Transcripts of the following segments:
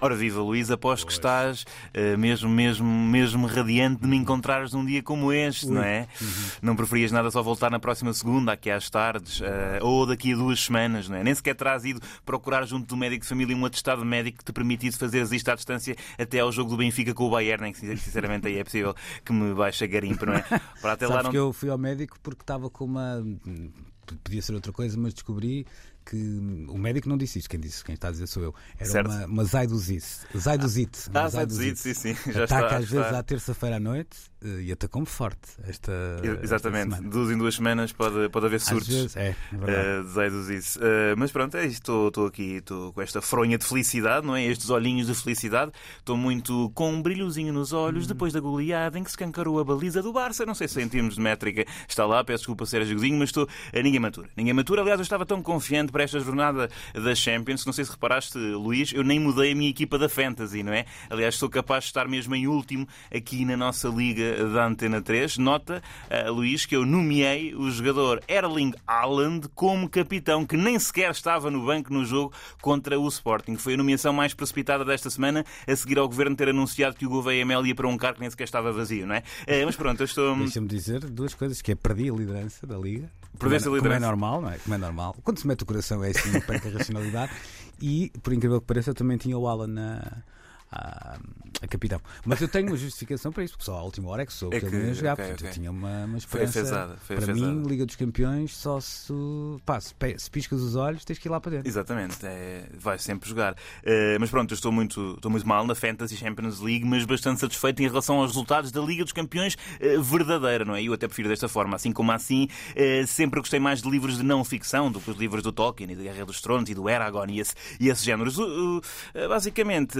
Ora viva Luís, aposto que estás uh, mesmo, mesmo, mesmo radiante de me encontrares num dia como este, Ui. não é? Uhum. Não preferias nada só voltar na próxima segunda, aqui às tardes, uh, ou daqui a duas semanas, não é? Nem sequer terás ido procurar junto do médico de família um atestado médico que te permitisse fazer isto à distância até ao jogo do Benfica com o Bayern, nem que sinceramente aí é possível que me baixe a garimpa, não é? Para até Sabes lá não... que eu fui ao médico porque estava com uma podia ser outra coisa, mas descobri que o médico não disse isto, quem disse, quem está a dizer sou eu. Era certo. uma, uma zaidosite. Zaidosite. Ah, zaidosite, sim, sim. Já Ataca está, às vezes à terça-feira à noite eh, e atacou-me forte esta. Exatamente, esta duas em duas semanas pode, pode haver surtos. Vezes, é, é uh, uh, mas pronto, é isto. Estou aqui estou com esta fronha de felicidade, não é? Estes olhinhos de felicidade. Estou muito com um brilhozinho nos olhos hum. depois da goleada em que se cancarou a baliza do Barça. Não sei se em termos de métrica está lá, peço desculpa ser Gozinho, mas estou. Uh, ninguém matura. Ninguém matura. Aliás, eu estava tão confiante para esta jornada da Champions. Não sei se reparaste, Luís, eu nem mudei a minha equipa da Fantasy, não é? Aliás, sou capaz de estar mesmo em último aqui na nossa liga da Antena 3. Nota, uh, Luís, que eu nomeei o jogador Erling Haaland como capitão, que nem sequer estava no banco no jogo contra o Sporting. Foi a nomeação mais precipitada desta semana, a seguir ao governo ter anunciado que o Gouveia Mel ia para um cargo que nem sequer estava vazio, não é? Uh, mas pronto, eu estou. Deixa-me dizer duas coisas: que é perdi a liderança da liga. Perdeste a liderança. Como é normal, não é? Como é normal. Quando se mete o coração é assim, perca a racionalidade. E, por incrível que pareça, eu também tinha o Alan na a, a capitão. Mas eu tenho uma justificação para isso, porque só à última hora é que soube é que, que ele ia jogar. Okay, portanto, okay. eu tinha uma, uma esperança. Foi foi para mim, Liga dos Campeões, só se, pá, se, se, piscas os olhos, tens que ir lá para dentro. Exatamente, é, vai sempre jogar. Uh, mas pronto, eu estou muito, estou muito mal na Fantasy Champions League, mas bastante satisfeito em relação aos resultados da Liga dos Campeões uh, verdadeira, não é? Eu até prefiro desta forma, assim como assim, uh, sempre gostei mais de livros de não ficção do que os livros do Tolkien e da Guerra dos Tronos e do Eragon e esse, e esse géneros. basicamente,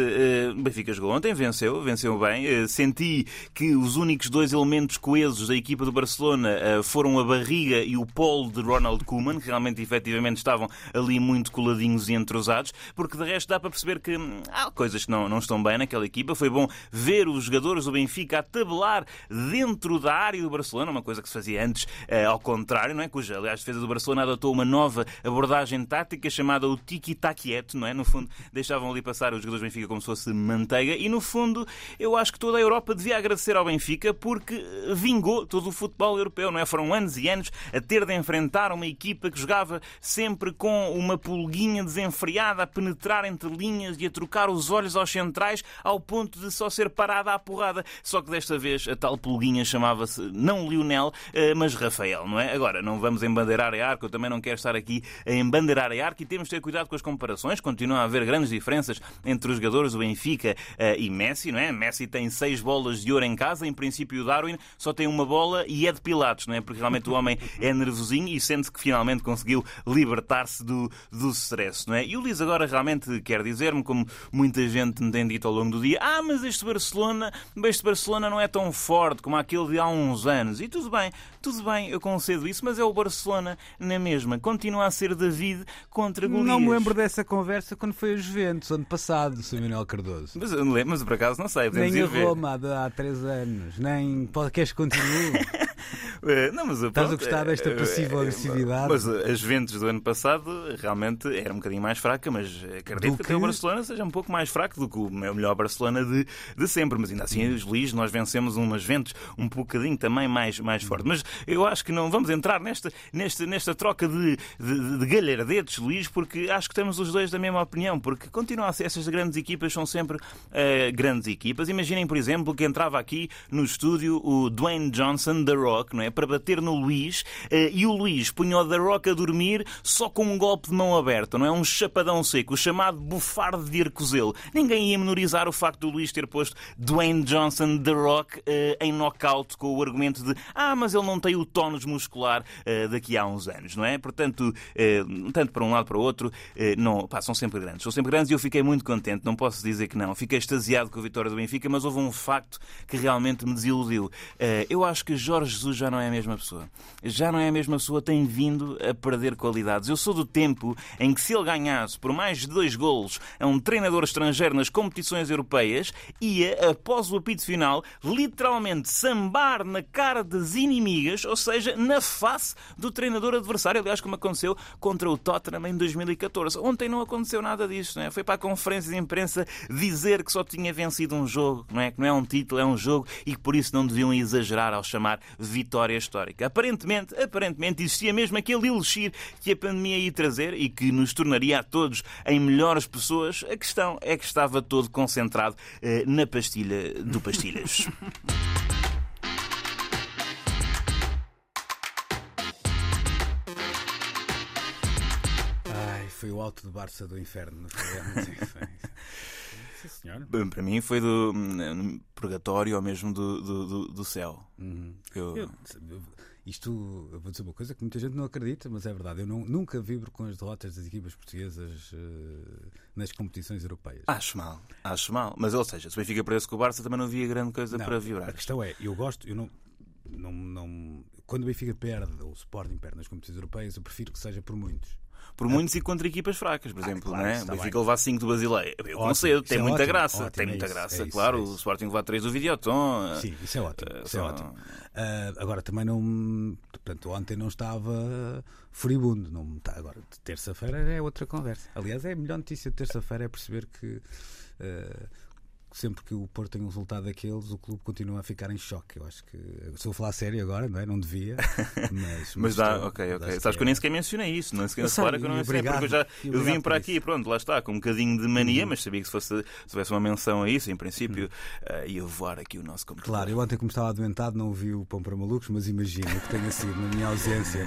o Benfica jogou ontem, venceu, venceu bem. Eh, senti que os únicos dois elementos coesos da equipa do Barcelona eh, foram a barriga e o polo de Ronald Koeman, que realmente, efetivamente, estavam ali muito coladinhos e entrosados, porque de resto dá para perceber que hum, há coisas que não, não estão bem naquela equipa. Foi bom ver os jogadores do Benfica a tabelar dentro da área do Barcelona, uma coisa que se fazia antes eh, ao contrário, não é? Cuja, aliás, a defesa do Barcelona adotou uma nova abordagem tática chamada o tiki-takieto, não é? No fundo, deixavam ali passar os jogadores do Benfica como se fosse manteiga e no fundo eu acho que toda a Europa devia agradecer ao Benfica porque vingou todo o futebol europeu, não é? Foram anos e anos a ter de enfrentar uma equipa que jogava sempre com uma pulguinha desenfreada a penetrar entre linhas e a trocar os olhos aos centrais ao ponto de só ser parada à porrada. Só que desta vez a tal pulguinha chamava-se não Lionel, eh, mas Rafael, não é? Agora, não vamos embandeirar a arco, eu também não quero estar aqui a embandeirar a arco e temos de ter cuidado com as comparações. Continua a haver grandes diferenças entre os jogadores do Benfica uh, e Messi, não é? Messi tem seis bolas de ouro em casa, em princípio o Darwin só tem uma bola e é de Pilatos, não é? Porque realmente o homem é nervosinho e sente que finalmente conseguiu libertar-se do, do stress, não é? E o Luís agora realmente quer dizer-me, como muita gente me tem dito ao longo do dia, ah, mas este Barcelona, este Barcelona não é tão forte como aquele de há uns anos. E tudo bem, tudo bem, eu concedo isso, mas é o Barcelona na mesma. Continua a ser David contra Golias. Não me lembro dessa conversa quando foi a Juventus, ano passado, Sr. Manuel Cardoso. Mas, mas por acaso não sei. Nem a Roma há três anos, nem queres continuar. Eh, não, mas, Estás a gostar desta eh, passiva eh, agressividade? Mas as Juventus do ano passado realmente era um bocadinho mais fraca, mas acredito que... que até o Barcelona seja um pouco mais fraco do que o melhor Barcelona de, de sempre. Mas ainda assim, os Luís, nós vencemos umas Juventus um bocadinho também mais, mais forte. Mas eu acho que não vamos entrar nesta, nesta, nesta troca de, de, de galhardetes, Luís, porque acho que temos os dois da mesma opinião, porque continuam a ser essas grandes equipas, são sempre uh, grandes equipas. Imaginem, por exemplo, que entrava aqui no estúdio o Dwayne Johnson, The Rock, não é? Para bater no Luís, uh, e o Luís punha o The Rock a dormir só com um golpe de mão aberta, não é? Um chapadão seco, o chamado bufardo de Arcozelo. Ninguém ia menorizar o facto do Luís ter posto Dwayne Johnson, The Rock, uh, em knockout com o argumento de ah, mas ele não tem o tónus muscular uh, daqui a uns anos, não é? Portanto, tanto para um lado para o outro, não, pá, são sempre grandes. São sempre grandes e eu fiquei muito contente, não posso dizer que não. Fiquei extasiado com a vitória do Benfica, mas houve um facto que realmente me desiludiu. eu acho que Jorge Jesus já não é a mesma pessoa. Já não é a mesma pessoa, tem vindo a perder qualidades. Eu sou do tempo em que se ele ganhasse por mais de dois golos a um treinador estrangeiro nas competições europeias, ia, após o apito final, literalmente sambar na cara das inimigas, ou seja, na face do treinador adversário. Aliás, como aconteceu contra o Tottenham em 2014. Ontem não aconteceu nada disso, não é? Foi para a conferência de imprensa dizer que só tinha vencido um jogo, não é? Que não é um título, é um jogo e que por isso não deviam exagerar ao chamar vitória histórica. Aparentemente, aparentemente existia mesmo aquele elixir que a pandemia ia trazer e que nos tornaria a todos em melhores pessoas. A questão é que estava todo concentrado eh, na pastilha do Pastilhas. Ai, foi o alto de Barça do inferno, não foi? Senhor. Bem, Para mim foi do hum, purgatório ou mesmo do, do, do- do céu. Eu- Eu- isto, eu vou dizer uma coisa que muita gente não acredita, mas é verdade. Eu não- nunca vibro com as derrotas das equipas portuguesas eh, nas competições europeias. Acho mal, acho mal. Mas, ou seja, se o Benfica perdesse com o Barça, também não havia grande coisa Não, para vibrar. A questão é, eu gosto, eu não, não, não- Quando o Benfica perde, ou o Sporting perde nas competições europeias, eu prefiro que seja por muitos. Por muitos e contra equipas fracas, por exemplo. claro, é? está O Benfica bem. levar 5 do Basileia. Eu Ótimo, concedo, tem é muita ótimo, graça. ótimo, tem é muita isso, graça, é claro. é O. Sporting levar 3 do Videoton. Sim, isso é ótimo. eh, Isso é ótimo. Ah, agora também não. Portanto, ontem não estava furibundo. Não, está- agora, terça-feira é outra conversa. Aliás, é a melhor notícia de terça-feira é perceber que. ah, Sempre que o Porto tem um resultado daqueles, o clube continua a ficar em choque. Eu acho que. Estou a falar sério agora, não é? Não devia. Mas, Mas dá, estou- ok, ok. Sabes que eu é- nem sequer mencionei isso, não sequer Eu claro que eu não mencionei, porque eu já eu vim para aqui, pronto, lá está, com um bocadinho de mania, mas sabia que se fosse se tivesse uma menção a isso, em princípio, eh, ia voar aqui o nosso computador. Claro, eu ontem, como estava adoentado, não ouvi o Pão para Malucos, mas imagino que tenha sido na minha ausência.